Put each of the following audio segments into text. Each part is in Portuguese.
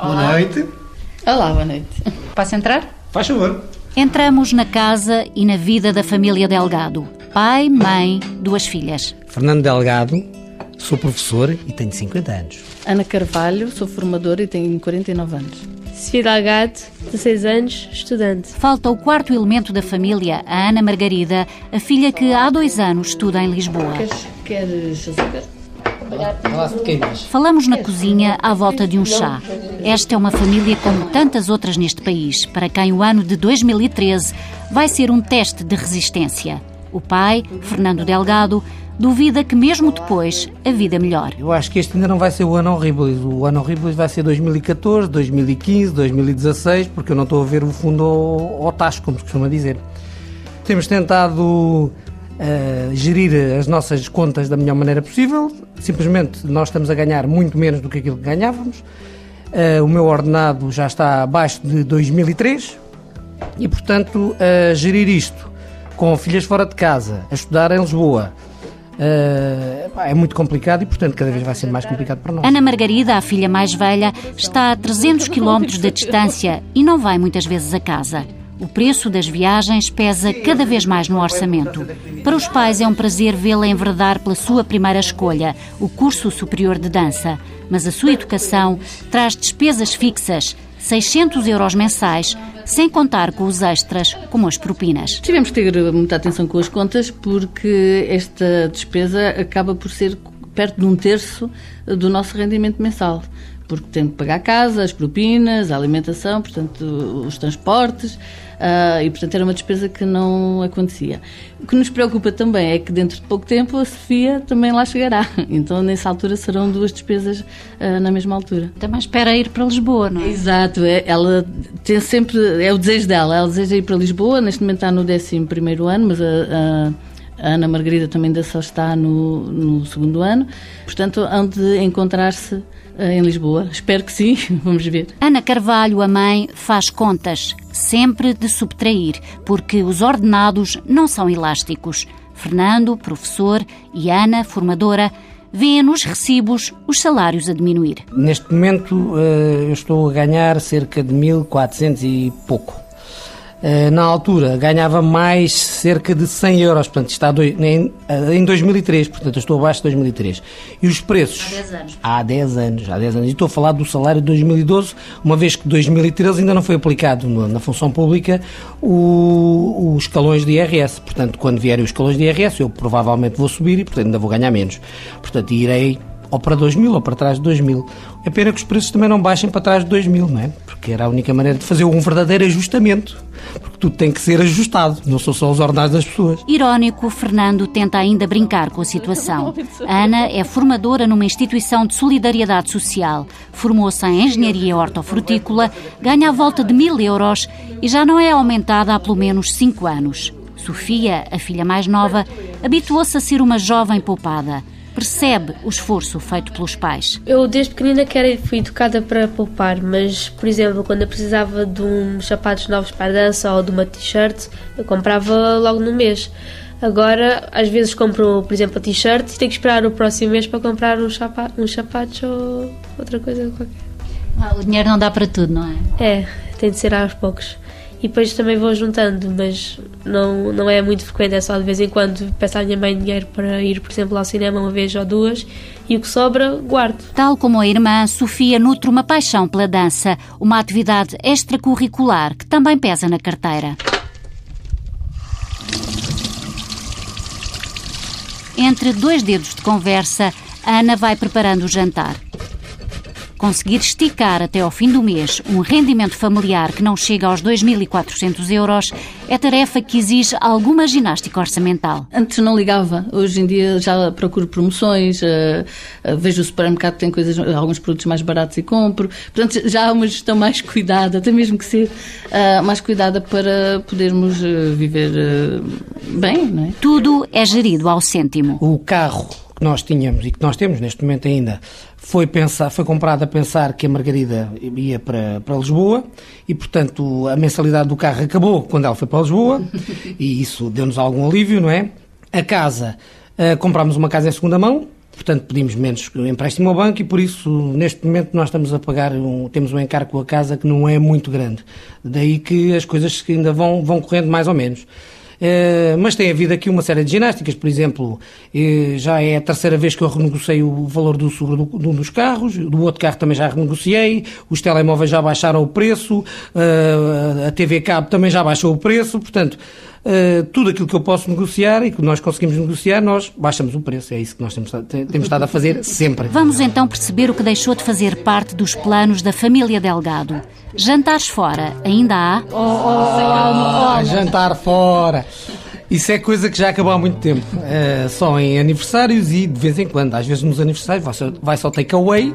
Boa noite. Olá, boa noite. Posso entrar? Faz favor. Entramos na casa e na vida da família Delgado. Pai, mãe, duas filhas. Fernando Delgado, sou professor e tenho 50 anos. Ana Carvalho, sou formadora e tenho 49 anos. Sofia Delgado, 16 anos, estudante. Falta o quarto elemento da família, a Ana Margarida, a filha que há dois anos estuda em Lisboa. Queres, queres açúcar? Falamos na cozinha à volta de um chá. Esta é uma família como tantas outras neste país, para quem o ano de 2013 vai ser um teste de resistência. O pai, Fernando Delgado, duvida que mesmo depois a vida melhore. Eu acho que este ainda não vai ser o ano horrível. O ano horrível vai ser 2014, 2015, 2016, porque eu não estou a ver o fundo ao, ao tacho, como se costuma dizer. Temos tentado uh, gerir as nossas contas da melhor maneira possível. Simplesmente nós estamos a ganhar muito menos do que aquilo que ganhávamos. Uh, o meu ordenado já está abaixo de 2003 e, portanto, uh, gerir isto com filhas fora de casa, a estudar em Lisboa, Uh, é muito complicado e, portanto, cada vez vai ser mais complicado para nós. Ana Margarida, a filha mais velha, está a 300 quilómetros da distância e não vai muitas vezes a casa. O preço das viagens pesa cada vez mais no orçamento. Para os pais é um prazer vê-la enverdar pela sua primeira escolha, o curso superior de dança. Mas a sua educação traz despesas fixas, 600 euros mensais, sem contar com os extras, como as propinas. Tivemos que ter muita atenção com as contas, porque esta despesa acaba por ser perto de um terço do nosso rendimento mensal porque tem que pagar a casa, as propinas, a alimentação, portanto, os transportes, uh, e portanto era uma despesa que não acontecia. O que nos preocupa também é que dentro de pouco tempo a Sofia também lá chegará, então nessa altura serão duas despesas uh, na mesma altura. Também espera ir para Lisboa, não é? Exato, é, ela tem sempre, é o desejo dela, ela deseja ir para Lisboa, neste momento está no 11 primeiro ano, mas a, a a Ana Margarida também ainda só está no, no segundo ano. Portanto, hão de encontrar-se eh, em Lisboa. Espero que sim, vamos ver. Ana Carvalho, a mãe, faz contas, sempre de subtrair, porque os ordenados não são elásticos. Fernando, professor, e Ana, formadora, vêem nos recibos os salários a diminuir. Neste momento eh, eu estou a ganhar cerca de 1.400 e pouco na altura ganhava mais cerca de 100 euros, portanto está em, em 2003, portanto eu estou abaixo de 2003. E os preços... Há 10 anos. Há 10 anos, há 10 anos. E estou a falar do salário de 2012, uma vez que 2013 ainda não foi aplicado na função pública o, os escalões de IRS. Portanto, quando vierem os escalões de IRS, eu provavelmente vou subir e, portanto, ainda vou ganhar menos. Portanto, irei ou para 2000 ou para trás de 2000. É pena que os preços também não baixem para trás de 2000, não é? Porque era a única maneira de fazer um verdadeiro ajustamento. Porque tudo tem que ser ajustado, não são só os ordenados das pessoas. Irónico, Fernando tenta ainda brincar com a situação. Ana é formadora numa instituição de solidariedade social. Formou-se em engenharia hortofrutícola, ganha a volta de mil euros e já não é aumentada há pelo menos cinco anos. Sofia, a filha mais nova, habituou-se a ser uma jovem poupada percebe o esforço feito pelos pais? Eu desde pequenina quero, fui educada para poupar, mas, por exemplo, quando eu precisava de uns sapatos novos para a dança ou de uma t-shirt, eu comprava logo no mês. Agora, às vezes compro, por exemplo, a t-shirt e tenho que esperar o próximo mês para comprar uns, sapatos, uns sapatos ou outra coisa qualquer. Ah, o dinheiro não dá para tudo, não é? É, tem de ser aos poucos e depois também vou juntando, mas não, não é muito frequente, é só de vez em quando peço à minha mãe dinheiro para ir, por exemplo, ao cinema uma vez ou duas e o que sobra guardo. Tal como a irmã, Sofia nutre uma paixão pela dança, uma atividade extracurricular que também pesa na carteira. Entre dois dedos de conversa, Ana vai preparando o jantar. Conseguir esticar até ao fim do mês um rendimento familiar que não chega aos 2.400 euros é tarefa que exige alguma ginástica orçamental. Antes não ligava, hoje em dia já procuro promoções, uh, uh, vejo o supermercado que tem coisas, alguns produtos mais baratos e compro. Portanto, já há uma gestão mais cuidada, até mesmo que ser uh, mais cuidada para podermos viver bem, não é? Tudo é gerido ao cêntimo. O carro que nós tínhamos e que nós temos neste momento ainda foi, pensar, foi comprado a pensar que a Margarida ia para, para Lisboa e, portanto, a mensalidade do carro acabou quando ela foi para Lisboa e isso deu-nos algum alívio, não é? A casa, uh, comprámos uma casa em segunda mão portanto pedimos menos empréstimo ao banco e por isso neste momento nós estamos a pagar, um, temos um encargo com a casa que não é muito grande. Daí que as coisas ainda vão, vão correndo mais ou menos. Uh, mas tem havido aqui uma série de ginásticas, por exemplo, uh, já é a terceira vez que eu renegociei o valor do seguro do, do, dos carros, do outro carro também já renegociei, os telemóveis já baixaram o preço, uh, a TV Cabo também já baixou o preço, portanto, Uh, tudo aquilo que eu posso negociar e que nós conseguimos negociar, nós baixamos o preço. É isso que nós temos, temos estado a fazer sempre. Vamos então perceber o que deixou de fazer parte dos planos da família Delgado. Jantares fora, ainda há? Oh, oh, oh, jantar fora. Isso é coisa que já acabou há muito tempo. Uh, só em aniversários e de vez em quando. Às vezes nos aniversários vai só, vai só take away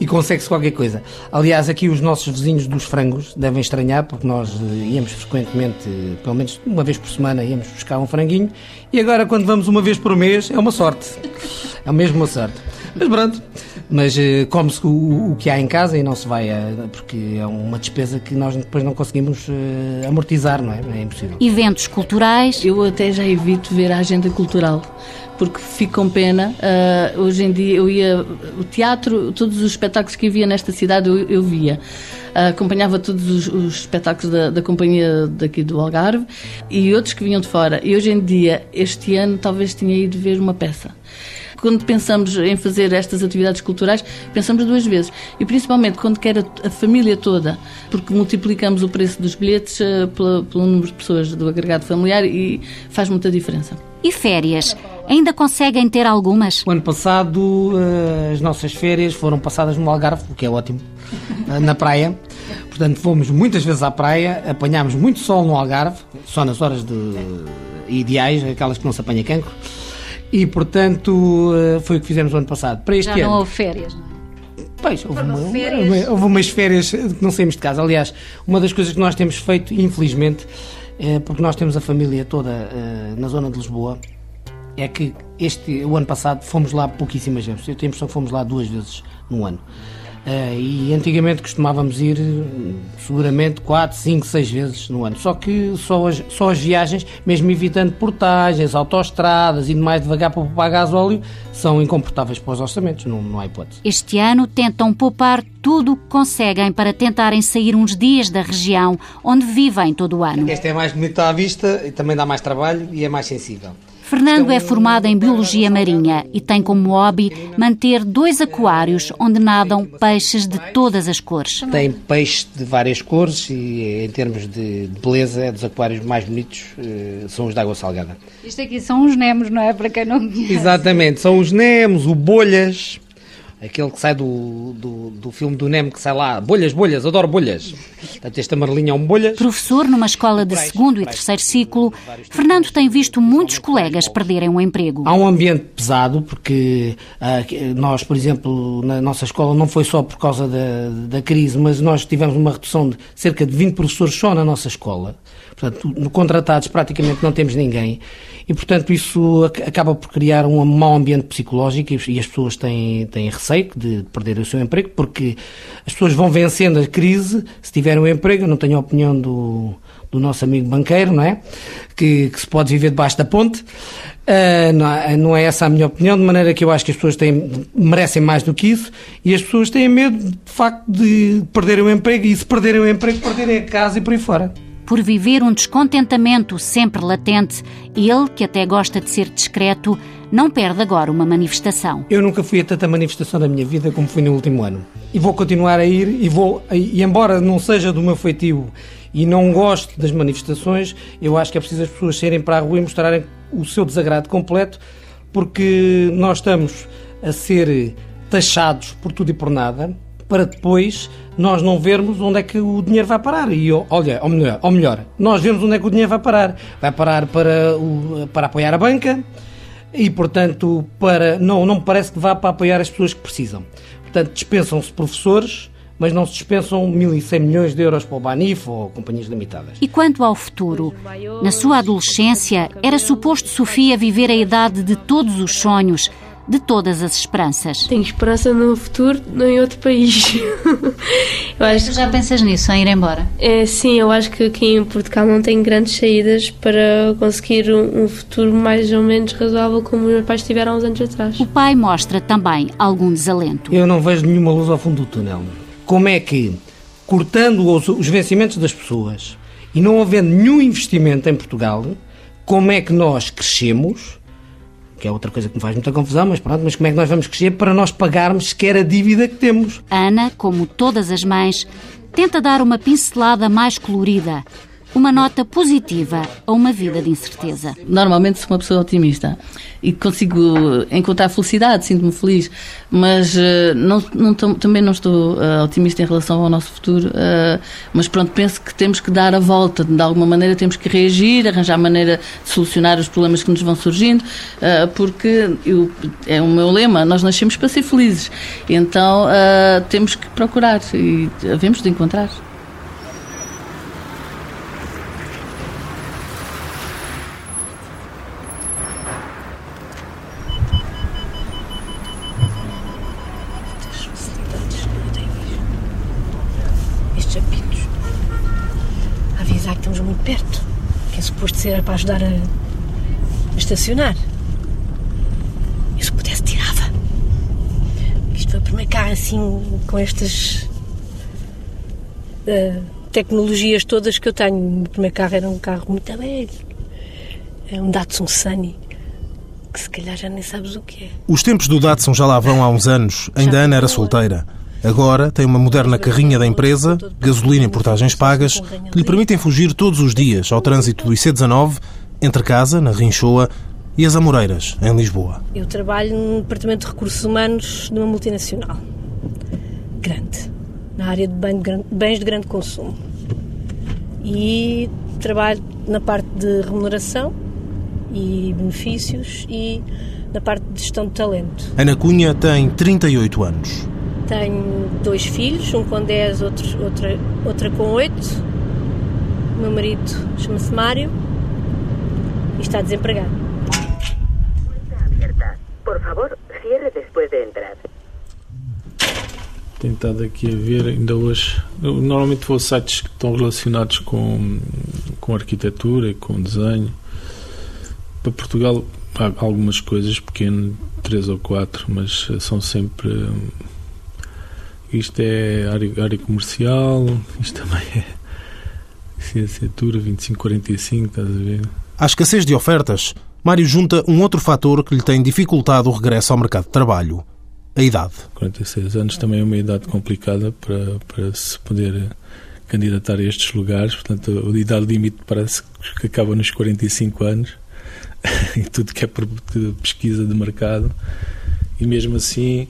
e consegue-se qualquer coisa. Aliás, aqui os nossos vizinhos dos frangos devem estranhar, porque nós eh, íamos frequentemente, pelo menos uma vez por semana, íamos buscar um franguinho, e agora quando vamos uma vez por mês é uma sorte. É mesmo uma sorte. Mas pronto, mas uh, come-se o, o, que há em casa e não se vai, a, porque é uma despesa que nós depois não conseguimos uh, amortizar, não é? É impossível. Eventos culturais. Eu até já evito ver a agenda cultural porque fico com pena. Uh, hoje em dia eu ia. O teatro, todos os espetáculos que havia nesta cidade eu, eu via. Uh, acompanhava todos os, os espetáculos da, da, companhia daqui do Algarve e outros que vinham de fora. E hoje em dia, este ano, talvez tinha ido ver uma peça quando pensamos em fazer estas atividades culturais, pensamos duas vezes. E principalmente quando quer a, a família toda, porque multiplicamos o preço dos bilhetes uh, pelo, pelo número de pessoas do agregado familiar e faz muita diferença. E férias? Ainda conseguem ter algumas? O ano passado eh, as nossas férias foram passadas no Algarve, o que é ótimo, eh, na praia. Portanto, fomos muitas vezes à praia, apanhámos muito sol no Algarve, só nas horas de, ideais, aquelas que não se apanha cancro. E, portanto, eh, foi o que fizemos no ano passado. Para este Já não ano, houve férias, não é? Pois, houve, uma, férias. houve umas férias que não saímos de casa. Aliás, uma das coisas que nós temos feito, infelizmente, é porque nós temos a família toda uh, na zona de Lisboa, é que este, o ano passado fomos lá pouquíssimas vezes. Eu tenho a impressão que fomos lá duas vezes no ano. Uh, e antigamente costumávamos ir seguramente 4, 5, 6 vezes no ano. Só que só as, só as viagens, mesmo evitando portagens, autoestradas e mais devagar para poupar gasóleo, são incomportáveis para os orçamentos, não, não há hipótese. Este ano tentam poupar tudo o que conseguem para tentarem sair uns dias da região onde vivem todo o ano. Este é mais bonito à vista e também dá mais trabalho e é mais sensível. Fernando é formado em Biologia Marinha e tem como hobby manter dois aquários onde nadam peixes de todas as cores. Tem peixes de várias cores e, em termos de beleza, é dos aquários mais bonitos eh, são os de água salgada. Isto aqui são os nemos, não é? Para quem não conhece. Exatamente, são os nemos, o bolhas, aquele que sai do, do, do, filme do Nemo que sai lá, bolhas, bolhas, adoro bolhas. Portanto, este amarelinho é um bolhas. Professor numa escola de segundo e terceiro ciclo, Fernando tem visto muitos colegas perderem o emprego. Há um ambiente pesado, porque uh, nós, por exemplo, na nossa escola, não foi só por causa da, da crise, mas nós tivemos uma redução de cerca de 20 professores só na nossa escola. Portanto, no contratados praticamente não temos ninguém e, portanto, isso acaba por criar um mau ambiente psicológico e as pessoas têm, têm receio de perder o seu emprego porque as pessoas vão vencendo a crise se tiverem um emprego. Eu não tenho a opinião do, do nosso amigo banqueiro, não é? Que, que se pode viver debaixo da ponte. Uh, não, não, é essa a minha opinião, de maneira que eu acho que as pessoas têm, merecem mais do que isso e as pessoas têm medo, de facto, de perderem o emprego e se perderem o emprego, perderem a casa e por aí fora por viver um descontentamento sempre latente, ele, que até gosta de ser discreto, não perde agora uma manifestação. Eu nunca fui a tanta manifestação da minha vida como fui no último ano. E vou continuar a ir e vou e embora não seja do meu feitio e não gosto das manifestações, eu acho que é preciso as pessoas saírem para a rua e mostrarem o seu desagrado completo, porque nós estamos a ser taxados por tudo e por nada para depois nós não vermos onde é que o dinheiro vai parar. E olha, ou melhor, ou melhor, nós vemos onde é que o dinheiro vai parar. Vai parar para, o, para apoiar a banca e, portanto, para não, não me parece que vá para apoiar as pessoas que precisam. Portanto, dispensam-se professores, mas não se dispensam 1.100 milhões de euros para o Banif ou companhias limitadas. E quanto ao futuro? Na sua adolescência, era suposto Sofia viver a idade de todos os sonhos, de todas as esperanças. Tenho esperança no futuro, não em outro país. eu acho... Tu já pensas nisso, em ir embora? É, sim, eu acho que aqui em Portugal não tem grandes saídas para conseguir um, um futuro mais ou menos razoável como os meus pais tiveram há uns anos atrás. O pai mostra também algum desalento. Eu não vejo nenhuma luz ao fundo do túnel. Como é que, cortando os, os vencimentos das pessoas e não havendo nenhum investimento em Portugal, como é que nós crescemos que é outra coisa que me faz muita confusão, mas pronto, mas como é que nós vamos crescer para nós pagarmos sequer a dívida que temos? Ana, como todas as mães, tenta dar uma pincelada mais colorida uma nota positiva a uma vida de incerteza. Normalmente sou uma pessoa otimista e consigo encontrar felicidade, sinto-me feliz, mas uh, não, não, também não estou uh, otimista em relação ao nosso futuro. Uh, mas pronto, penso que temos que dar a volta, de alguma maneira temos que reagir, arranjar maneira de solucionar os problemas que nos vão surgindo, porque eu, é o meu lema: nós nascemos para ser felizes, então temos que procurar e havemos de encontrar. Era para ajudar a, a estacionar. Eu se pudesse tirava. Isto foi o primeiro carro assim com estas uh, tecnologias todas que eu tenho. O primeiro carro era um carro muito velho. É um Datsun Sunny. Que se calhar já nem sabes o que é. Os tempos do Datsun já lá vão há uns anos. Ainda Ana era solteira. Agora tem uma moderna carrinha da empresa, gasolina em portagens pagas, que lhe permitem fugir todos os dias ao trânsito do IC19, entre casa, na Rinchoa, e as Amoreiras, em Lisboa. Eu trabalho no Departamento de Recursos Humanos de uma multinacional. Grande. Na área de bens de grande consumo. E trabalho na parte de remuneração e benefícios e na parte de gestão de talento. Ana Cunha tem 38 anos. Tenho dois filhos, um com 10, outro, outra, outra com 8. O meu marido chama-se Mário e está desempregado. Por favor, cierre depois de entrar. Tenho estado aqui a ver, ainda hoje. Eu normalmente vou a sites que estão relacionados com, com arquitetura e com desenho. Para Portugal há algumas coisas pequenas, três ou quatro, mas são sempre isto é área, área comercial, isto também é licenciatura 2545, estás a ver? À escassez de ofertas, Mário junta um outro fator que lhe tem dificultado o regresso ao mercado de trabalho: a idade. 46 anos também é uma idade complicada para, para se poder candidatar a estes lugares, portanto, a idade limite parece que acaba nos 45 anos, em tudo que é pesquisa de mercado, e mesmo assim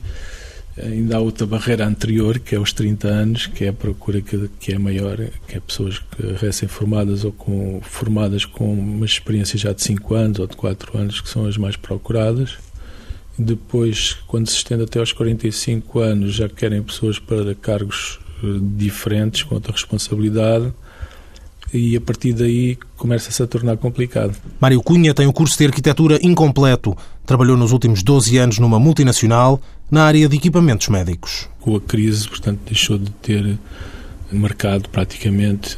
Ainda há outra barreira anterior, que é os 30 anos, que é a procura que, que é maior, que é pessoas recém-formadas ou com, formadas com uma experiência já de 5 anos ou de 4 anos, que são as mais procuradas. Depois, quando se estende até aos 45 anos, já querem pessoas para cargos eh, diferentes, com outra responsabilidade, e a partir daí começa-se a tornar complicado. Mário Cunha tem o curso de arquitetura incompleto. Trabalhou nos últimos 12 anos numa multinacional na área de equipamentos médicos. Com a crise, portanto, deixou de ter mercado praticamente.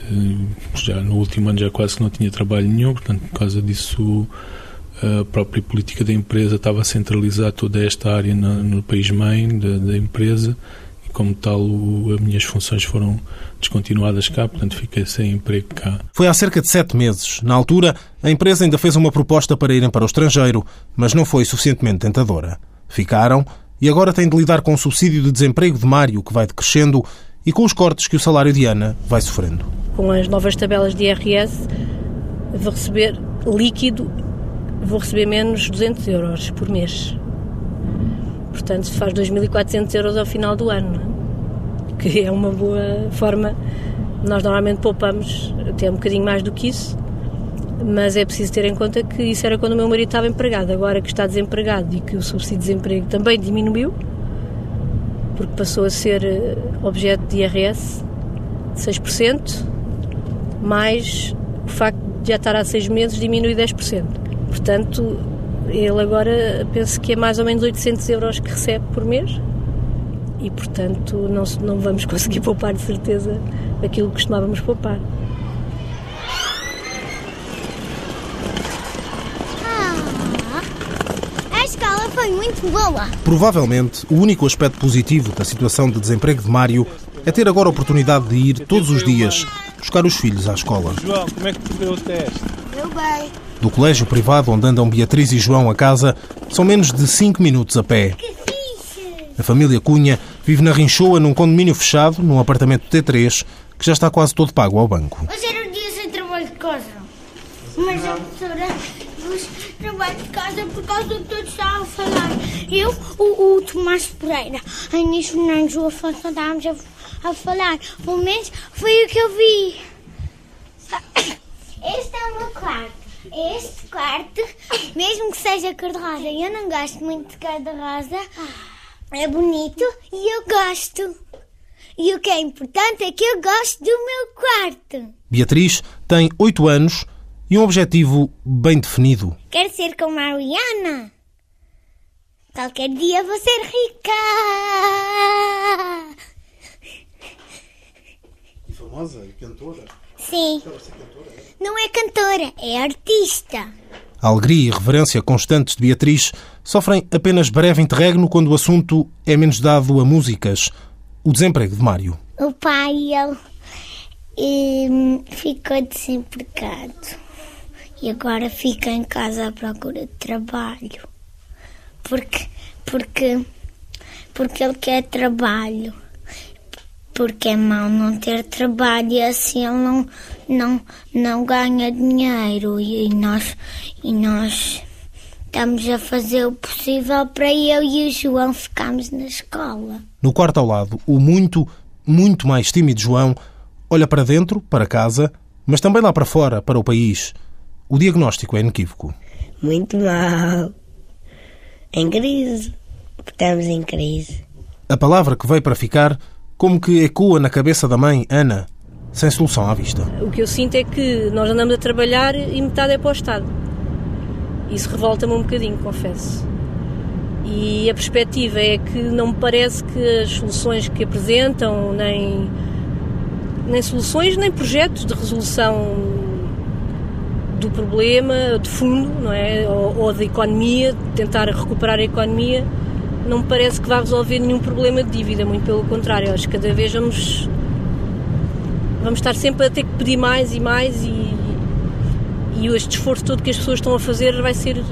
Já no último ano já quase não tinha trabalho nenhum, portanto, por causa disso a própria política da empresa estava a centralizar toda esta área no, no país-mãe da, da empresa como tal, o, as minhas funções foram descontinuadas cá, portanto fiquei sem emprego cá. Foi há cerca de sete meses. Na altura, a empresa ainda fez uma proposta para irem para o estrangeiro, mas não foi suficientemente tentadora. Ficaram e agora têm de lidar com o subsídio de desemprego de Mário, que vai decrescendo, e com os cortes que o salário de Ana vai sofrendo. Com as novas tabelas de IRS, vou receber líquido, vou receber menos 200 euros por mês. Portanto, faz 2.400 euros ao final do ano, que é uma boa forma. Nós normalmente poupamos até um bocadinho mais do que isso, mas é preciso ter em conta que isso era quando o meu marido estava empregado. Agora que está desempregado e que o subsídio de desemprego também diminuiu, porque passou a ser eh, objeto de IRS de 6%, mais o facto de já estar há seis meses diminui 10%. Portanto, Ele agora penso que é mais ou menos 800 euros que recebe por mês e, portanto, não, não vamos conseguir poupar de certeza aquilo que costumávamos poupar. A escola foi muito boa. Provavelmente, o único aspecto positivo da situação de desemprego de Mário é ter agora a oportunidade de ir todos os dias buscar os filhos à escola. João, como é que correu o teste? Eu bem. Do colégio privado onde andam Beatriz e João a casa, são menos de 5 minutos a pé. A família Cunha vive na Rinchoa, num condomínio fechado, num apartamento T3, que já está quase todo pago ao banco. Hoje era um dia sem trabalho de casa. Mas a professora dos trabalho de casa por causa do que todos estavam a falar. Eu, o, o Tomás Pereira, a Inês Fernandes, o Afonso estávamos a, a falar. Pelo menos foi o que eu vi. Este é o meu quarto. Este quarto, mesmo que seja cor-de-rosa, eu não gosto muito de cor-de-rosa. É bonito e eu gosto. E o que é importante é que eu gosto do meu quarto. Beatriz tem 8 anos e um objetivo bem definido. Quero ser como a Rihanna. Qualquer dia vou ser rica. Famosa e cantora? Sim. Não é cantora, é artista. A alegria e reverência constantes de Beatriz sofrem apenas breve interregno quando o assunto é menos dado a músicas. O desemprego de Mário. O pai, ele, hum, ficou desempregado. E agora fica em casa à procura de trabalho. Porque, porque, porque ele quer trabalho. Porque é mau não ter trabalho e assim ele não, não, não ganha dinheiro. E, nós, e nós estamos a fazer o possível para eu e o João ficarmos na escola. No quarto ao lado, o muito, muito mais tímido João olha para dentro, para casa, mas também lá para fora, para o país. O diagnóstico é inequívoco. Muito mal. Em crise. Estamos em crise. A palavra que veio para ficar, como que ecoa na cabeça da mãe, Ana, sem solução à vista. O que eu sinto é que nós andamos a trabalhar e metade é para o Estado. Isso revolta-me um bocadinho, confesso. E a perspectiva é que não me parece que as soluções que apresentam, nem, nem soluções, nem projetos de resolução do problema, de fundo, não é? Ou, ou da economia, de tentar recuperar a economia, não me parece que vá resolver nenhum problema de dívida, muito pelo contrário. Acho que cada vez vamos, vamos estar sempre a ter que pedir mais e mais e, e este esforço todo que as pessoas estão a fazer vai ser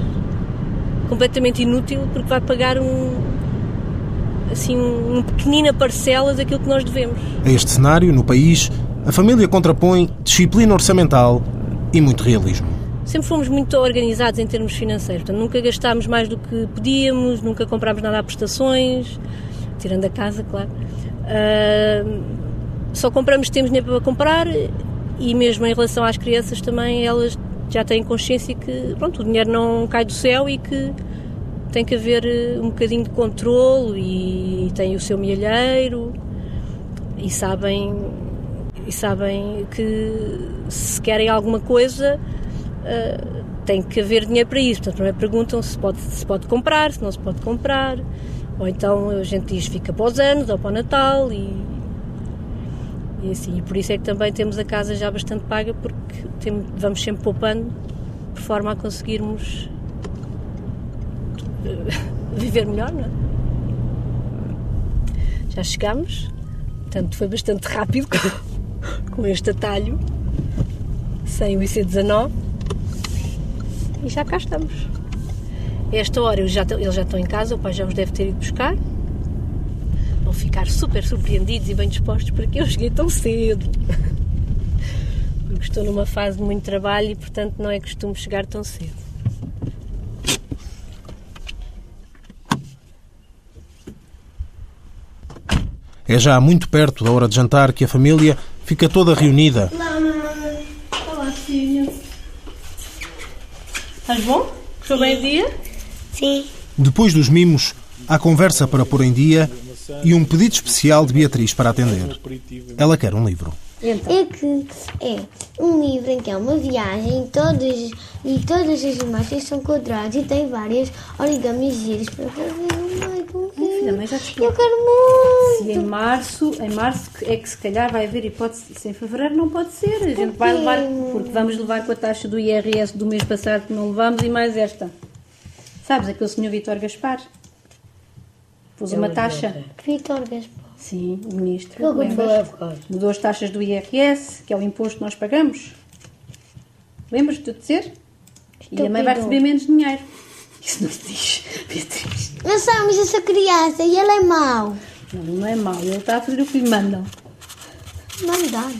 completamente inútil porque vai pagar um assim uma pequenina parcela daquilo que nós devemos. A este cenário, no país, a família contrapõe disciplina orçamental e muito realismo. Sempre fomos muito organizados em termos financeiros, portanto, nunca gastámos mais do que podíamos, nunca comprámos nada a prestações, tirando a casa, claro. Uh, só compramos temos dinheiro para comprar e mesmo em relação às crianças também elas já têm consciência que pronto, o dinheiro não cai do céu e que tem que haver eh, um bocadinho de controle e tem o seu milheiro e sabem e sabem que se querem alguma coisa uh, tem que haver dinheiro para isso. Portanto, primeiro perguntam se pode, se pode comprar, se não se pode comprar. Ou então a gente diz fica para os anos ou para o Natal e, e assim. E por isso é que também temos a casa já bastante paga porque tem, vamos sempre poupando por forma a conseguirmos viver melhor, não é? Já chegámos, portanto foi bastante rápido com este atalho, sem o IC19, e já cá estamos. A esta hora eles já, eles já estão em casa, o pai já os deve ter ido buscar. Vão ficar super surpreendidos e bem dispostos porque eu cheguei tão cedo. Porque estou numa fase de muito trabalho e, portanto, não é costume chegar tão cedo. É já muito perto da hora de jantar que a família fica toda reunida. Olá, mamãe. Olá, filho. Estás bom? Estou bem o dia? Sim. Depois dos mimos, há conversa para pôr em dia e um pedido especial de Beatriz para atender. Ela quer um livro. Então. É que é um livro em que é uma viagem e todas, e todas as imagens são quadrados e tem várias origamis giros para fazer no meio. Te explico. Eu quero muito. Se em março, em março é que se calhar vai haver hipótese, se em fevereiro não pode ser. A gente vai levar, porque vamos levar com a taxa do IRS do mês passado que não levamos e mais esta. Sabes, aquele senhor Vitor Gaspar pôs uma taxa. Vitor Gaspar. Sim, o ministro. Mudou as taxas do IRS, que é o imposto que nós pagamos. Lembras-te de dizer? E a mãe vai receber menos dinheiro. Isso não se diz, Beatriz. Não sabes essa criança e ele é mau. Não, não é mau. Ele está a fazer o que lhe mandam. Mandado.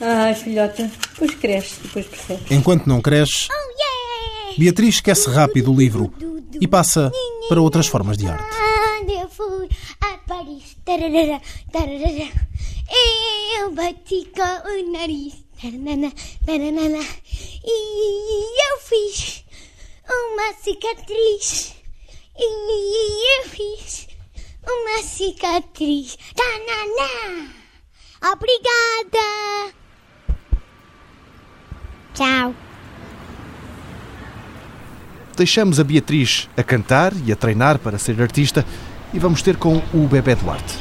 Ai, filhota, depois cresce, depois percebe. Enquanto não cresce, Beatriz esquece rápido o livro e passa para outras formas de arte. Eu fui a Paris, tararara, tararara, eu bati com o nariz, taranana, taranana, e eu fiz uma cicatriz, e eu fiz uma cicatriz, tanana. Obrigada. Tchau. Deixamos a Beatriz a cantar e a treinar para ser artista e vamos ter com o Bebé Duarte.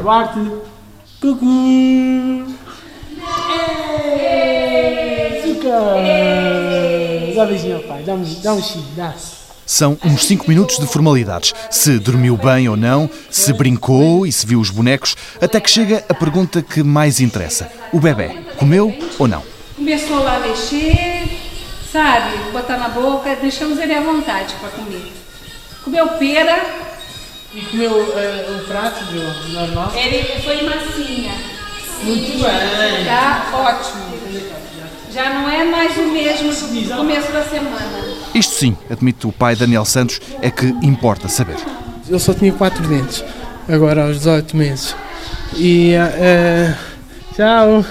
Duarte. Cucu. Açúcar. Dá um beijinho ao pai. Dá um, dá um dá. São uns 5 minutos de formalidades. Se dormiu bem ou não, se brincou e se viu os bonecos, até que chega a pergunta que mais interessa. O bebê comeu ou não? Começou lá a mexer, sabe? Botar na boca, deixamos ele à vontade para comer. Comeu pera, E comeu uh, o prato do normal? ele foi massinha. Muito bem. Tá ótimo. Já não é mais o mesmo do começo da semana. Isto sim, admite o pai Daniel Santos, é que importa saber. Ele só tinha quatro dentes, agora aos 18 meses. E eh, tchau.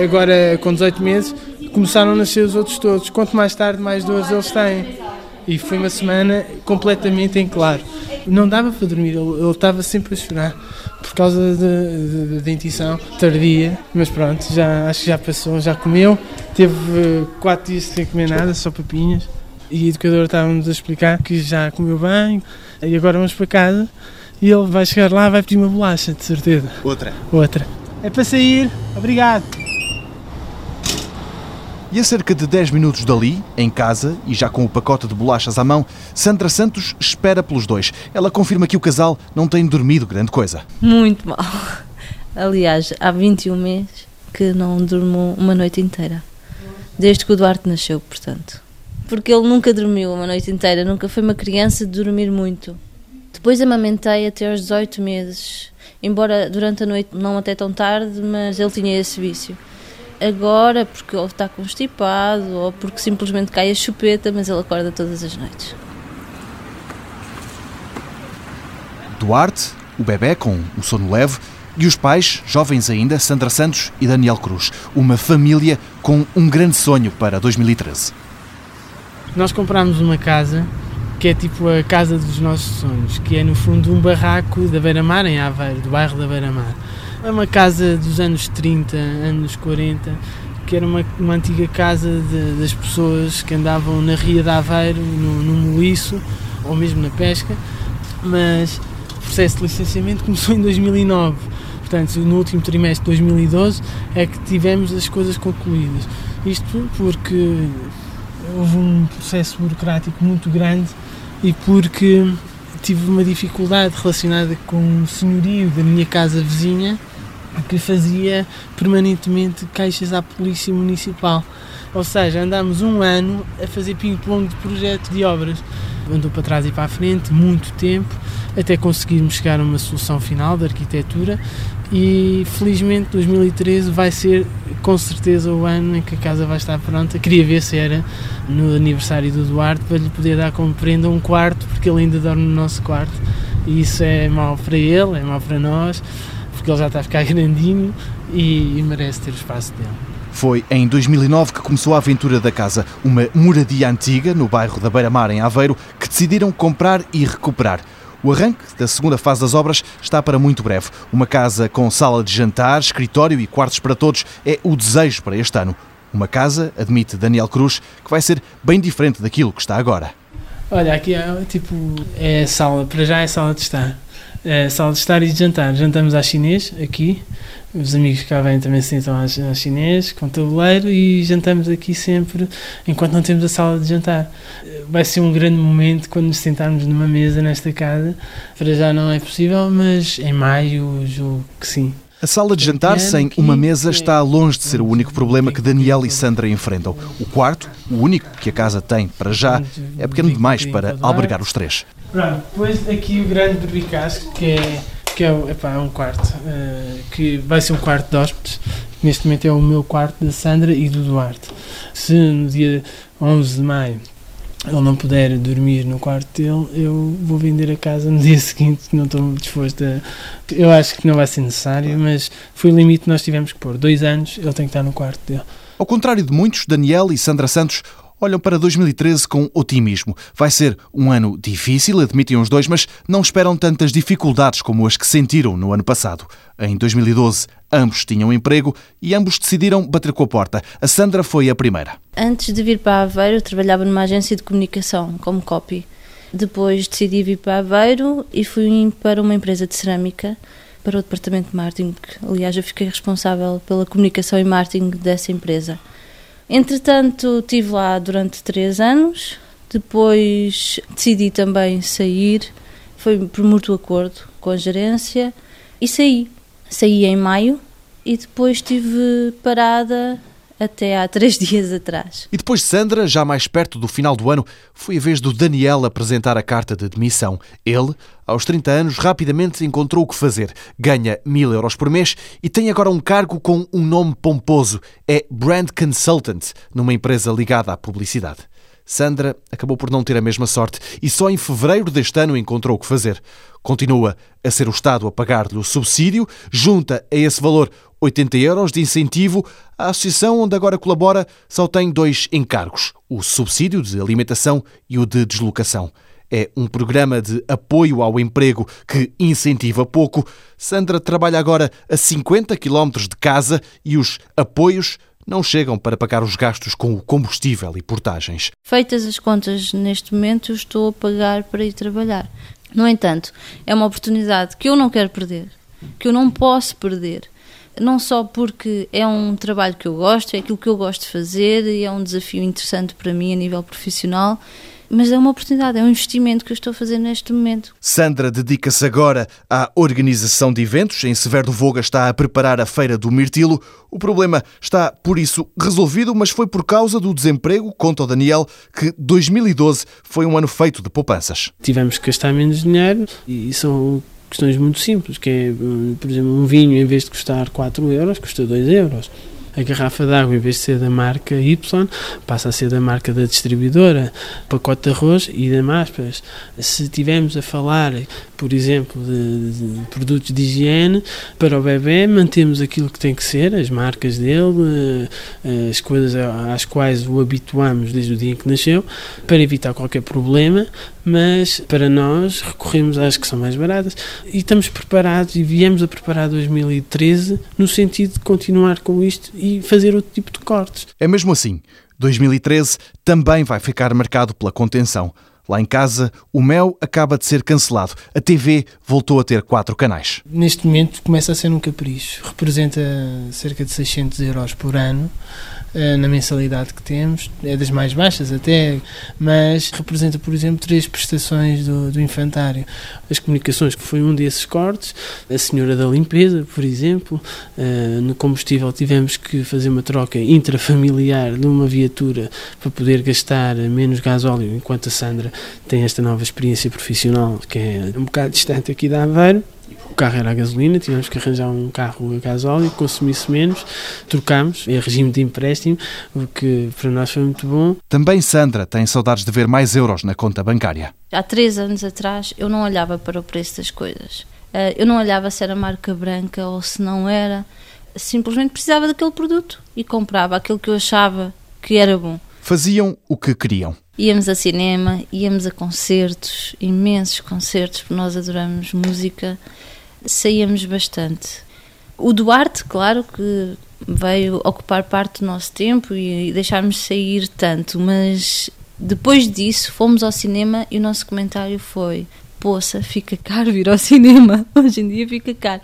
Agora com 18 meses começaram a nascer os outros todos. Quanto mais tarde, mais dores eles têm. E foi uma semana completamente em claro. Não dava para dormir, ele, estava sempre a chorar por causa da da dentição tardia. Mas pronto, já, acho que já passou, já comeu. Teve eh, quatro dias sem comer nada, só papinhas. E a educadora estava-nos a explicar que já comeu bem e agora vamos para casa e ele vai chegar lá vai pedir uma bolacha, de certeza. Outra. Outra. É para sair. Obrigado. E a cerca de 10 minutos dali, em casa e já com o pacote de bolachas à mão, Sandra Santos espera pelos dois. Ela confirma que o casal não tem dormido grande coisa. Muito mal. Aliás, há 21 meses que não durmo uma noite inteira. Desde que o Duarte nasceu, portanto. Porque ele nunca dormiu uma noite inteira, nunca foi uma criança de dormir muito. Depois amamentei até aos 18 meses. Embora durante a noite não até tão tarde, mas ele tinha esse vício. Agora, porque ou está constipado ou porque simplesmente cai a chupeta, mas ele acorda todas as noites. Duarte, o bebê com o sono leve, e os pais, jovens ainda, Sandra Santos e Daniel Cruz. Uma família com um grande sonho para 2013. Nós comprámos uma casa que é tipo a casa dos nossos sonhos, que é no fundo um barraco da Beira-Mar, em Aveiro, do bairro da Beira-Mar. É uma casa dos anos 30, anos 40, que era uma, uma antiga casa de- das pessoas que andavam na Ria de Aveiro, no, no Moliço, ou mesmo na pesca, mas o processo de licenciamento começou em 2009. Portanto, no último trimestre de 2012 é que tivemos as coisas concluídas. Isto porque houve um processo burocrático muito grande e porque tive uma dificuldade relacionada com o senhorio da minha casa vizinha que fazia permanentemente queixas à polícia municipal. Ou seja, andámos um ano a fazer ping-pong de projeto de obras. Andou para trás e para a frente, muito tempo, até conseguirmos chegar a uma solução final de arquitetura e felizmente 2013 vai ser com certeza o ano em que a casa vai estar pronta. Queria ver se era no aniversário do Duarte para lhe poder dar como prenda um quarto, porque ele ainda dorme no nosso quarto e isso é mau para ele, é mau para nós, porque ele já está a ficar grandinho e, e merece ter o espaço dele. Foi em 2009 que começou a aventura da casa, uma moradia antiga no bairro da Beira-Mar, em Aveiro, que decidiram comprar e recuperar. O arranque da segunda fase das obras está para muito breve. Uma casa com sala de jantar, escritório e quartos para todos é o desejo para este ano. Uma casa, admite Daniel Cruz, que vai ser bem diferente daquilo que está agora. Olha, aqui é tipo, é a sala, para já é sala de estar. É sala de estar e de jantar. Jantamos à chinês, aqui. Os amigos que cá vêm também se sentam à chinês, com tabuleiro, e jantamos aqui sempre, enquanto não temos a sala de jantar. Vai ser um grande momento quando nos sentarmos numa mesa nesta casa. Para já não é possível, mas em maio julgo que sim. A sala de jantar sem uma mesa está longe de ser o único problema que Daniel e Sandra enfrentam. O quarto, o único que a casa tem para já, é pequeno demais para albergar os três. Pronto, depois aqui o grande berbicasco, que é, que é, epá, é um quarto, uh, que vai ser um quarto de hóspedes, que neste momento é o meu quarto da Sandra e do Duarte. Se no dia 11 de maio ele não puder dormir no quarto dele, eu vou vender a casa no dia seguinte, não estou disposto a... Eu acho que não vai ser necessário, mas foi o limite que nós tivemos que pôr. Dois anos, ele tem que estar no quarto dele. Ao contrário de muitos, Daniel e Sandra Santos olham para 2013 com otimismo. Vai ser um ano difícil, admitem os dois, mas não esperam tantas dificuldades como as que sentiram no ano passado. Em 2012, ambos tinham emprego e ambos decidiram bater com a porta. A Sandra foi a primeira. Antes de vir para Aveiro, eu trabalhava numa agência de comunicação como copy. Depois decidi vir para Aveiro e fui para uma empresa de cerâmica, para o departamento de marketing. Aliás, eu fiquei responsável pela comunicação e marketing dessa empresa. Entretanto, estive lá durante três anos, depois decidi também sair, foi por mútuo acordo com a gerência. E saí. Saí em maio e depois estive parada até há três dias atrás. E depois de Sandra, já mais perto do final do ano, foi a vez do Daniel apresentar a carta de demissão. Ele, aos 30 anos, rapidamente encontrou o que fazer. Ganha mil euros por mês e tem agora um cargo com um nome pomposo. É Brand Consultant, numa empresa ligada à publicidade. Sandra acabou por não ter a mesma sorte e só em fevereiro deste ano encontrou o que fazer. Continua a ser o Estado a pagar-lhe o subsídio, junta a esse valor 80 euros de incentivo. A associação onde agora colabora só tem dois encargos: o subsídio de alimentação e o de deslocação. É um programa de apoio ao emprego que incentiva pouco. Sandra trabalha agora a 50 quilómetros de casa e os apoios não chegam para pagar os gastos com o combustível e portagens. Feitas as contas neste momento, estou a pagar para ir trabalhar. No entanto, é uma oportunidade que eu não quero perder, que eu não posso perder. Não só porque é um trabalho que eu gosto, é aquilo que eu gosto de fazer e é um desafio interessante para mim a nível profissional mas é uma oportunidade, é um investimento que eu estou a fazer neste momento. Sandra dedica-se agora à organização de eventos. Em Severo do Voga está a preparar a Feira do Mirtilo. O problema está, por isso, resolvido, mas foi por causa do desemprego, conta o Daniel, que 2012 foi um ano feito de poupanças. Tivemos que gastar menos dinheiro e são questões muito simples, que é, por exemplo, um vinho, em vez de custar 4 euros, custa 2 euros a garrafa de água, em vez de ser da marca Y, passa a ser da marca da distribuidora, pacote de arroz e demais. Se estivermos a falar, por exemplo, de, de, produtos de higiene para o bebê, mantemos aquilo que tem que ser, as marcas dele, eh, as coisas às quais o habituamos desde o dia em que nasceu, para evitar qualquer problema, mas para nós recorremos às que são mais baratas e estamos preparados e viemos a preparar 2013 no sentido de continuar com isto e fazer outro tipo de cortes. É mesmo assim. 2013 também vai ficar marcado pela contenção. Lá em casa, o Mel acaba de ser cancelado. A TV voltou a ter quatro canais. Neste momento começa a ser um capricho. Representa cerca de 600 euros por ano eh, na mensalidade que temos, é das mais baixas até, mas representa, por exemplo, três prestações do, do infantário. As comunicações, que foi um desses cortes, a senhora da limpeza, por exemplo, uh, no combustível tivemos que fazer uma troca intrafamiliar de uma viatura para poder gastar menos gasóleo, enquanto a Sandra tem esta nova experiência profissional que é um bocado distante aqui da Aveiro carro era a gasolina, tivemos que arranjar um carro a gasóleo que consumisse menos, trocámos, é regime de empréstimo, o que para nós foi muito bom. Também Sandra tem saudades de ver mais euros na conta bancária. Há três anos atrás eu não olhava para o preço das coisas. Uh, eu não olhava se era marca branca ou se não era. Simplesmente precisava daquele produto e comprava aquilo que eu achava que era bom. Faziam o que queriam. Íamos a cinema, íamos a concertos, imensos concertos, porque nós adoramos música, saíamos bastante. O Duarte, claro que veio ocupar parte do nosso tempo e deixarmos sair tanto, mas depois disso fomos ao cinema e o nosso comentário foi: Poça, fica caro vir ao cinema. Hoje em dia fica caro.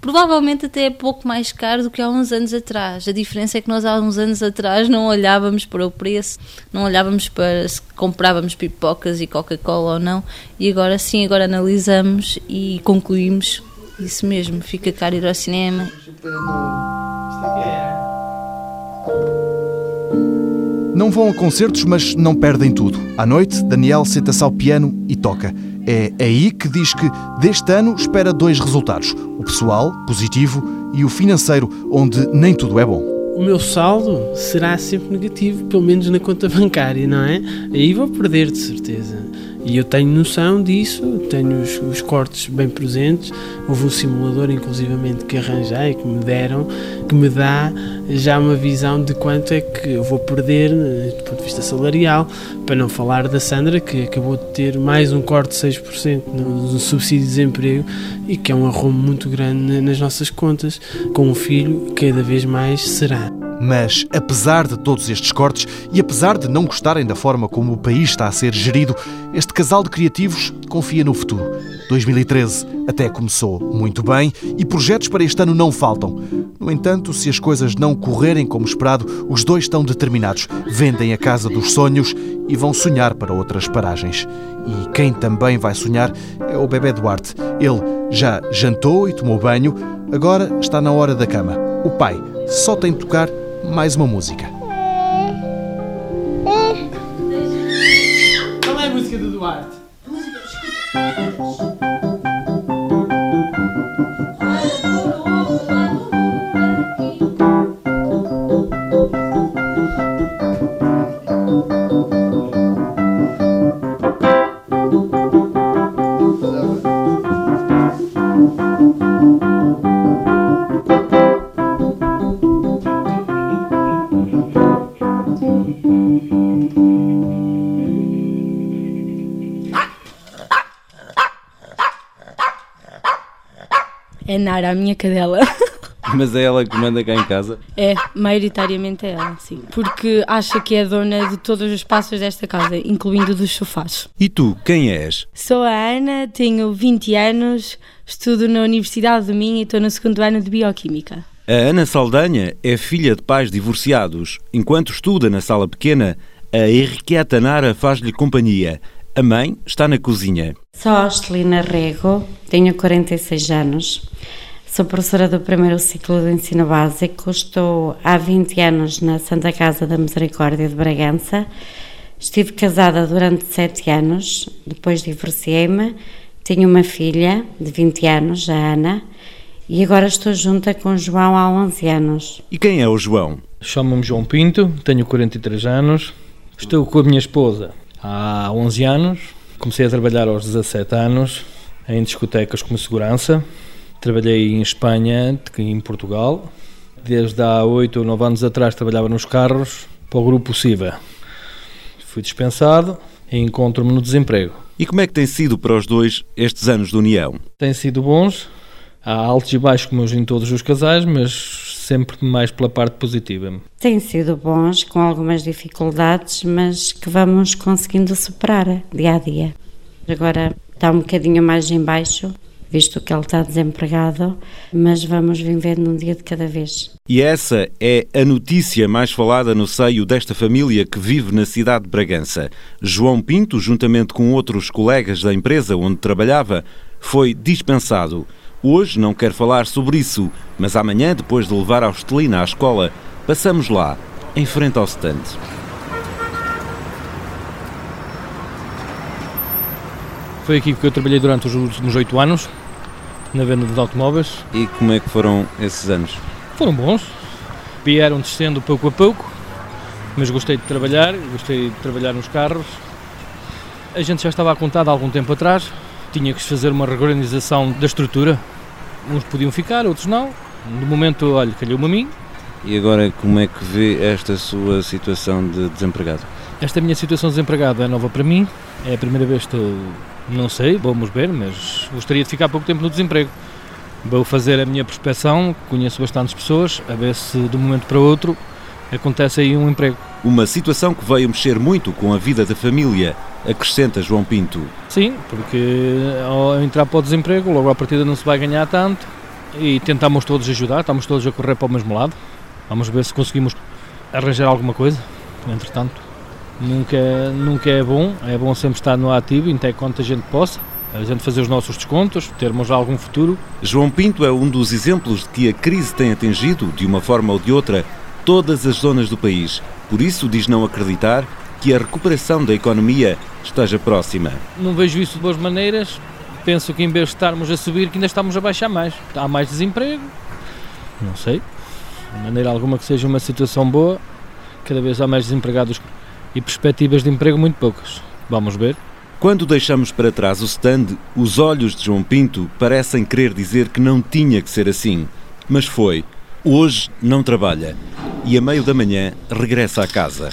Provavelmente até é pouco mais caro do que há uns anos atrás. A diferença é que nós há uns anos atrás não olhávamos para o preço, não olhávamos para se comprávamos pipocas e Coca-Cola ou não, e agora sim, agora analisamos e concluímos isso mesmo, fica caro ir ao cinema. Não vão a concertos, mas não perdem tudo. À noite, Daniel senta-se ao piano e toca. É aí que diz que deste ano espera dois resultados: o pessoal, positivo, e o financeiro, onde nem tudo é bom. O meu saldo será sempre negativo, pelo menos na conta bancária, não é? Aí vou perder de certeza. E eu tenho noção disso, tenho os, os, cortes bem presentes. Houve um simulador, inclusivamente, que arranjei, que me deram, que me dá já uma visão de quanto é que eu vou perder do ponto de vista salarial. Para não falar da Sandra, que acabou de ter mais um corte de 6% no, subsídio de desemprego e que é um arrumo muito grande nas nossas contas. Com um filho, cada vez mais será. Mas, apesar de todos estes cortes e apesar de não gostarem da forma como o país está a ser gerido, este casal de criativos confia no futuro. 2013 até começou muito bem e projetos para este ano não faltam. No entanto, se as coisas não correrem como esperado, os dois estão determinados. Vendem a casa dos sonhos e vão sonhar para outras paragens. E quem também vai sonhar é o bebê Duarte. Ele já jantou e tomou banho, agora está na hora da cama. O pai só tem de tocar mais uma música. Qual é a música do Duarte? É Nara, a minha cadela. Mas é ela que manda cá em casa? É, maioritariamente é ela, sim. Porque acha que é dona de todos os espaços desta casa, incluindo dos sofás. E tu, quem és? Sou a Ana, tenho 20 anos, estudo na Universidade do Minho e estou no segundo ano de Bioquímica. A Ana Saldanha é filha de pais divorciados. Enquanto estuda na sala pequena, a irrequieta Nara faz-lhe companhia. A mãe está na cozinha. Sou a Ostelina Rego, tenho 46 anos. Sou professora do primeiro ciclo de ensino básico. Estou há 20 anos na Santa Casa da Misericórdia de Bragança. Estive casada durante 7 anos, depois divorciei-me. Tenho uma filha de 20 anos, a Ana, e agora estou junta com o João há 11 anos. E quem é o João? Chamo-me João Pinto, tenho 43 anos, estou com a minha esposa há 11 anos. Comecei a trabalhar aos 17 anos em discotecas como segurança. Trabalhei em Espanha, em Portugal. Desde há 8 ou 9 anos atrás trabalhava nos carros para o grupo Siva. Fui dispensado e encontro-me no desemprego. E como é que tem sido para os dois estes anos de união? Tem sido bons. Há altos e baixos como em todos os casais, mas sempre mais pela parte positiva. Tem sido bons, com algumas dificuldades, mas que vamos conseguindo superar dia a dia. Agora está um bocadinho mais em baixo, visto que ele está desempregado, mas vamos vivendo um dia de cada vez. E essa é a notícia mais falada no seio desta família que vive na cidade de Bragança. João Pinto, juntamente com outros colegas da empresa onde trabalhava, foi dispensado. Hoje não quero falar sobre isso, mas amanhã, depois de levar a Hostelina à escola, passamos lá, em frente ao stand. Foi aqui que eu trabalhei durante os últimos oito anos, na venda de automóveis. E como é que foram esses anos? Foram bons. Vieram descendo pouco a pouco, mas gostei de trabalhar, gostei de trabalhar nos carros. A gente já estava a contar há algum tempo atrás, tinha que fazer uma reorganização da estrutura. Uns podiam ficar, outros não. No momento, olha, calhou-me a mim. E agora, como é que vê esta sua situação de desempregado? Esta minha situação de desempregado é nova para mim. É a primeira vez que estou, não sei, vamos ver, mas gostaria de ficar pouco tempo no desemprego. Vou fazer a minha prospeção, conheço bastantes pessoas, a ver se de um momento para outro acontece aí um emprego. Uma situação que veio mexer muito com a vida da família, acrescenta João Pinto. Sim, porque ao entrar para o desemprego, logo à partida não se vai ganhar tanto e tentamos todos ajudar, estamos todos a correr para o mesmo lado. Vamos ver se conseguimos arranjar alguma coisa, entretanto. Nunca, nunca é bom, é bom sempre estar no ativo, até quanto a gente possa a gente fazer os nossos descontos, termos algum futuro. João Pinto é um dos exemplos de que a crise tem atingido, de uma forma ou de outra, todas as zonas do país. Por isso, diz não acreditar que a recuperação da economia esteja próxima. Não vejo isso de boas maneiras. Penso que em vez de estarmos a subir, que ainda estamos a baixar mais. Há mais desemprego. Não sei. De maneira alguma que seja uma situação boa. Cada vez há mais desempregados e perspectivas de emprego muito poucas. Vamos ver. Quando deixamos para trás o stand, os olhos de João Pinto parecem querer dizer que não tinha que ser assim. Mas foi. Hoje não trabalha e a meio da manhã regressa à casa.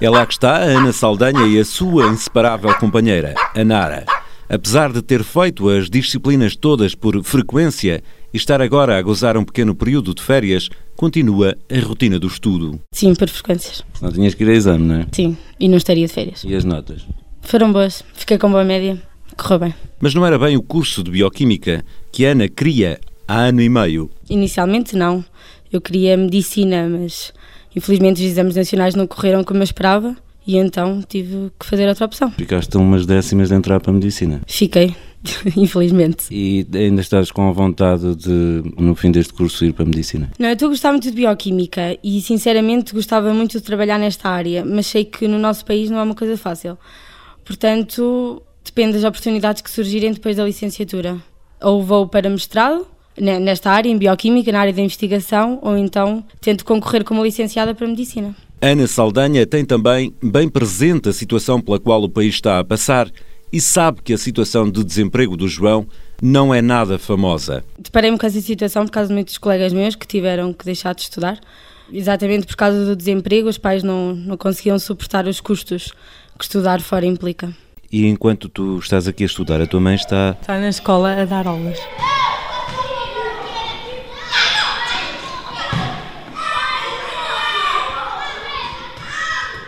É lá que está a Ana Saldanha e a sua inseparável companheira, a Nara. Apesar de ter feito as disciplinas todas por frequência e estar agora a gozar um pequeno período de férias, continua a rotina do estudo. Sim, por frequências. Não tinhas que ir a exame, não é? Sim, e não estaria de férias. E as notas? Foram boas, fiquei com boa média, correu bem. Mas não era bem o curso de Bioquímica que a Ana queria há ano e meio? Inicialmente não. Eu queria medicina, mas infelizmente os exames nacionais não correram como eu esperava e então tive que fazer outra opção. Ficaste umas décimas de entrar para a medicina? Fiquei, infelizmente. E ainda estás com a vontade de, no fim deste curso, ir para a medicina? Não, eu estou a gostar muito de bioquímica e sinceramente gostava muito de trabalhar nesta área, mas sei que no nosso país não é uma coisa fácil. Portanto, depende das oportunidades que surgirem depois da licenciatura. Ou vou para mestrado nesta área, em bioquímica, na área da investigação, ou então tento concorrer como licenciada para medicina. Ana Saldanha tem também bem presente a situação pela qual o país está a passar e sabe que a situação de desemprego do João não é nada famosa. Deparei-me com essa situação por causa de muitos colegas meus que tiveram que deixar de estudar. Exatamente por causa do desemprego, os pais não, não conseguiam suportar os custos que estudar fora implica. E enquanto tu estás aqui a estudar, a tua mãe está. Está na escola a dar aulas.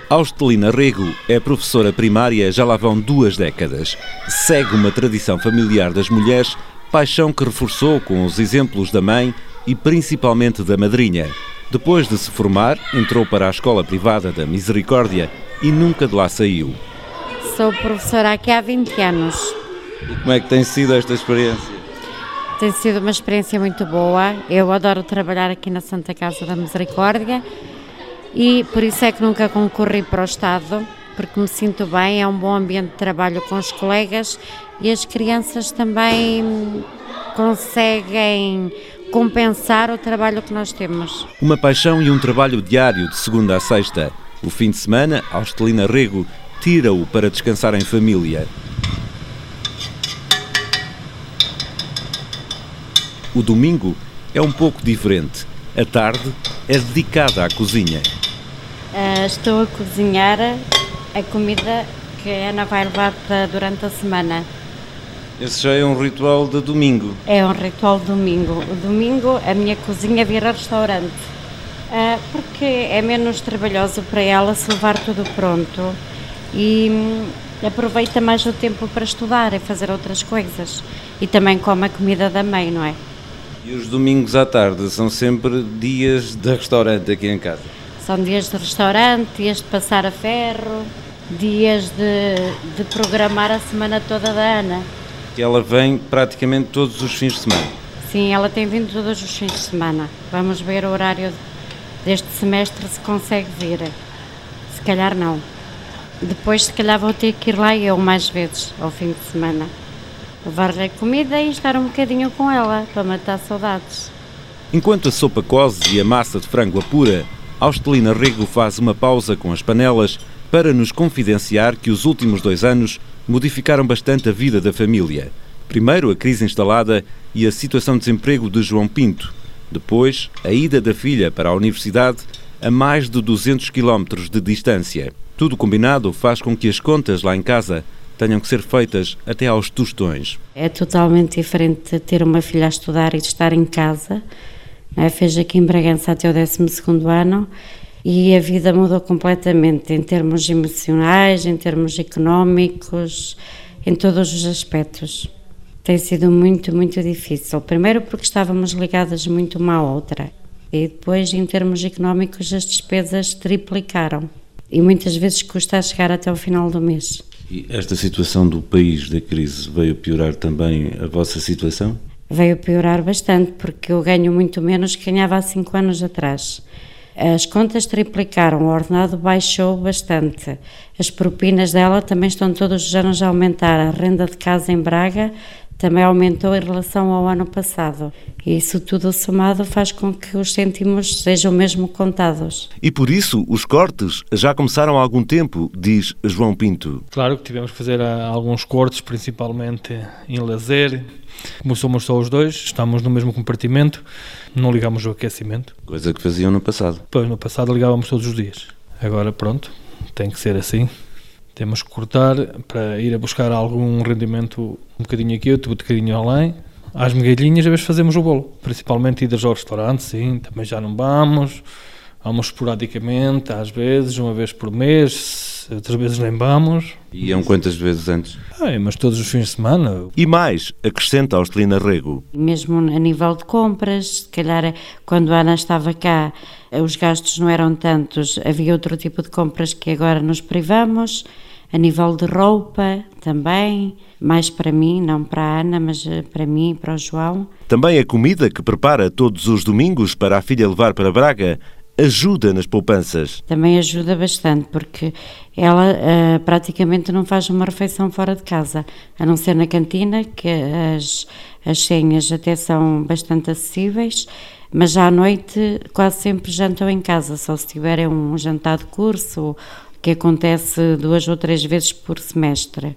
Austelina Rego é professora primária já lá vão duas décadas. Segue uma tradição familiar das mulheres, paixão que reforçou com os exemplos da mãe e principalmente da madrinha. Depois de se formar, entrou para a escola privada da Misericórdia e nunca de lá saiu. Sou professora aqui há 20 anos. E como é que tem sido esta experiência? Tem sido uma experiência muito boa. Eu adoro trabalhar aqui na Santa Casa da Misericórdia e por isso é que nunca concorri para o Estado, porque me sinto bem, é um bom ambiente de trabalho com os colegas e as crianças também conseguem compensar o trabalho que nós temos. Uma paixão e um trabalho diário de segunda a sexta. O fim de semana, Austelina Rego tira-o para descansar em família. O domingo é um pouco diferente. A tarde é dedicada à cozinha. Uh, estou a cozinhar a comida que a Ana vai levar durante a semana. Esse já é um ritual de domingo? É um ritual de domingo. O domingo a minha cozinha vira restaurante. Uh, porque é menos trabalhoso para ela se levar tudo pronto e hum, aproveita mais o tempo para estudar e fazer outras coisas. E também come a comida da mãe, não é? E os domingos à tarde são sempre dias de restaurante aqui em casa? São dias de restaurante, dias de passar a ferro, dias de, de programar a semana toda da Ana. Que ela vem praticamente todos os fins de semana? Sim, ela tem vindo todos os fins de semana. Vamos ver o horário deste semestre se consegue vir. Se calhar não. Depois, se calhar, vou ter que ir lá eu mais vezes ao fim de semana. Levar-lhe comida e estar um bocadinho com ela para matar saudades. Enquanto a sopa cose e a massa de frango apura, Austelina Rego faz uma pausa com as panelas para nos confidenciar que os últimos dois anos modificaram bastante a vida da família. Primeiro, a crise instalada e a situação de desemprego de João Pinto. Depois, a ida da filha para a universidade a mais de 200 quilómetros de distância. Tudo combinado faz com que as contas lá em casa tenham que ser feitas até aos tostões. É totalmente diferente ter uma filha a estudar e de estar em casa é? Fez aqui em Bragança até o 12 ano e a vida mudou completamente em termos emocionais, em termos económicos, em todos os aspectos. Tem sido muito, muito difícil. Primeiro porque estávamos ligadas muito uma à outra e depois em termos económicos as despesas triplicaram e muitas vezes custa a chegar até o final do mês. E esta situação do país da crise veio piorar também a vossa situação? veio piorar bastante, porque eu ganho muito menos que ganhava há cinco anos atrás. As contas triplicaram, o ordenado baixou bastante. As propinas dela também estão todos os anos a aumentar. A renda de casa em Braga também aumentou em relação ao ano passado. E isso tudo somado faz com que os cêntimos sejam mesmo contados. E por isso os cortes já começaram há algum tempo, diz João Pinto. Claro que tivemos que fazer ah, alguns cortes, principalmente em lazer, como somos só os dois, estamos no mesmo compartimento, não ligamos o aquecimento. Coisa que faziam no passado. Pois, no passado ligávamos todos os dias. Agora, pronto, tem que ser assim. Temos que cortar para ir a buscar algum rendimento um bocadinho aqui, outro bocadinho além. Às migalhinhas, às vezes fazemos o bolo. Principalmente idas ao restaurante, sim, também já não vamos. Vamos esporadicamente, às vezes, uma vez por mês, outras vezes nem vamos. E iam quantas vezes antes? Ah, mas todos os fins de semana. E mais, acrescenta Austelina Rego. Mesmo a nível de compras, se calhar quando a Ana estava cá, os gastos não eram tantos, havia outro tipo de compras que agora nos privamos. A nível de roupa também, mais para mim, não para a Ana, mas eh, para mim e para o João. Também a comida que prepara todos os domingos para a filha levar para Braga ajuda nas poupanças. Também ajuda bastante, porque ela uh, praticamente não faz uma refeição fora de casa, a não ser na cantina, que as, as senhas até são bastante acessíveis, mas já à noite quase sempre jantam em casa, só se tiverem um jantar de curso, que acontece duas ou três vezes por semestre.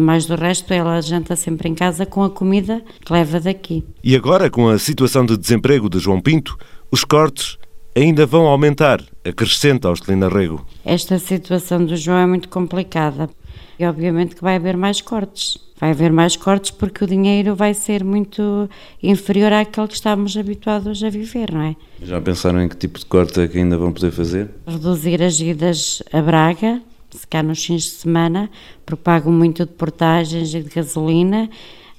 Mais do resto, ela janta sempre em casa com a comida que leva daqui. E agora, com a situação de desemprego de João Pinto, os cortes ainda vão aumentar, acrescenta Austelina Rego. Esta situação do João é muito complicada e obviamente que vai haver mais cortes. Vai haver mais cortes porque o dinheiro vai ser muito inferior àquele que estávamos habituados a viver, não é? Já pensaram em que tipo de corte é que ainda vão poder fazer? Reduzir as idas a Braga, se cá nos fins de semana, porque pagam muito de portagens e de gasolina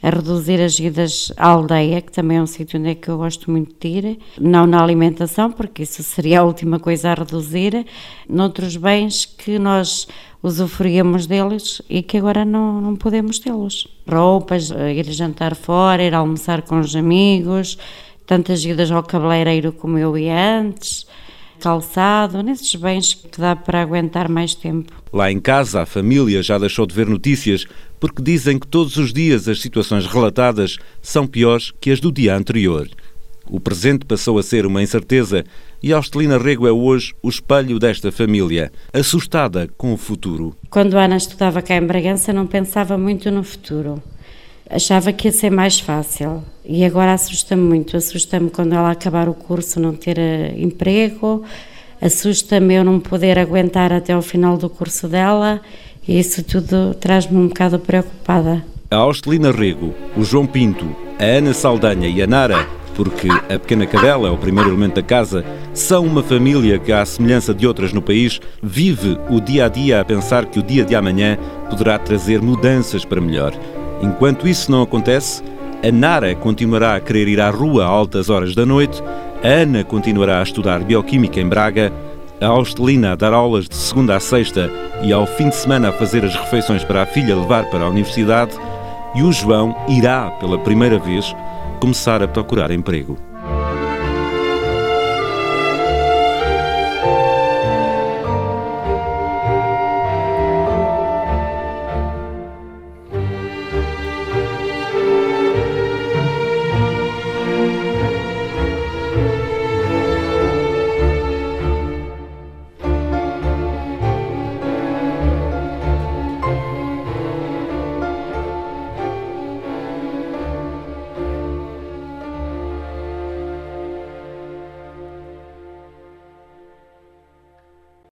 a reduzir as idas à aldeia, que também é um sítio onde é que eu gosto muito de ir, não na alimentação, porque isso seria a última coisa a reduzir, noutros bens que nós usufruíamos deles e que agora não, não podemos tê-los. Roupas, ir jantar fora, ir almoçar com os amigos, tantas idas ao cabeleireiro como eu ia antes, calçado, nesses bens que dá para aguentar mais tempo. Lá em casa, a família já deixou de ver notícias porque dizem que todos os dias as situações relatadas são piores que as do dia anterior. O presente passou a ser uma incerteza e Austelina Rego é hoje o espelho desta família, assustada com o futuro. Quando a Ana estudava cá em Bragança, não pensava muito no futuro. Achava que ia ser mais fácil e agora assusta-me muito. Assusta-me quando ela acabar o curso não ter eh, emprego, assusta-me eu não poder aguentar até o final do curso dela e isso tudo traz-me um bocado preocupada. A Austelina Rego, o João Pinto, a Ana Saldanha e a Nara, porque a pequena cadela é o primeiro elemento da casa, são uma família que, à semelhança de outras no país, vive o dia a dia a pensar que o dia de amanhã poderá trazer mudanças para melhor. Enquanto isso não acontece, a Nara continuará a querer ir à rua a altas horas da noite, a Ana continuará a estudar bioquímica em Braga a Austelina a dar aulas de segunda a sexta e ao fim de semana a fazer as refeições para a filha levar para a universidade, e o João irá, pela primeira vez, começar a procurar emprego.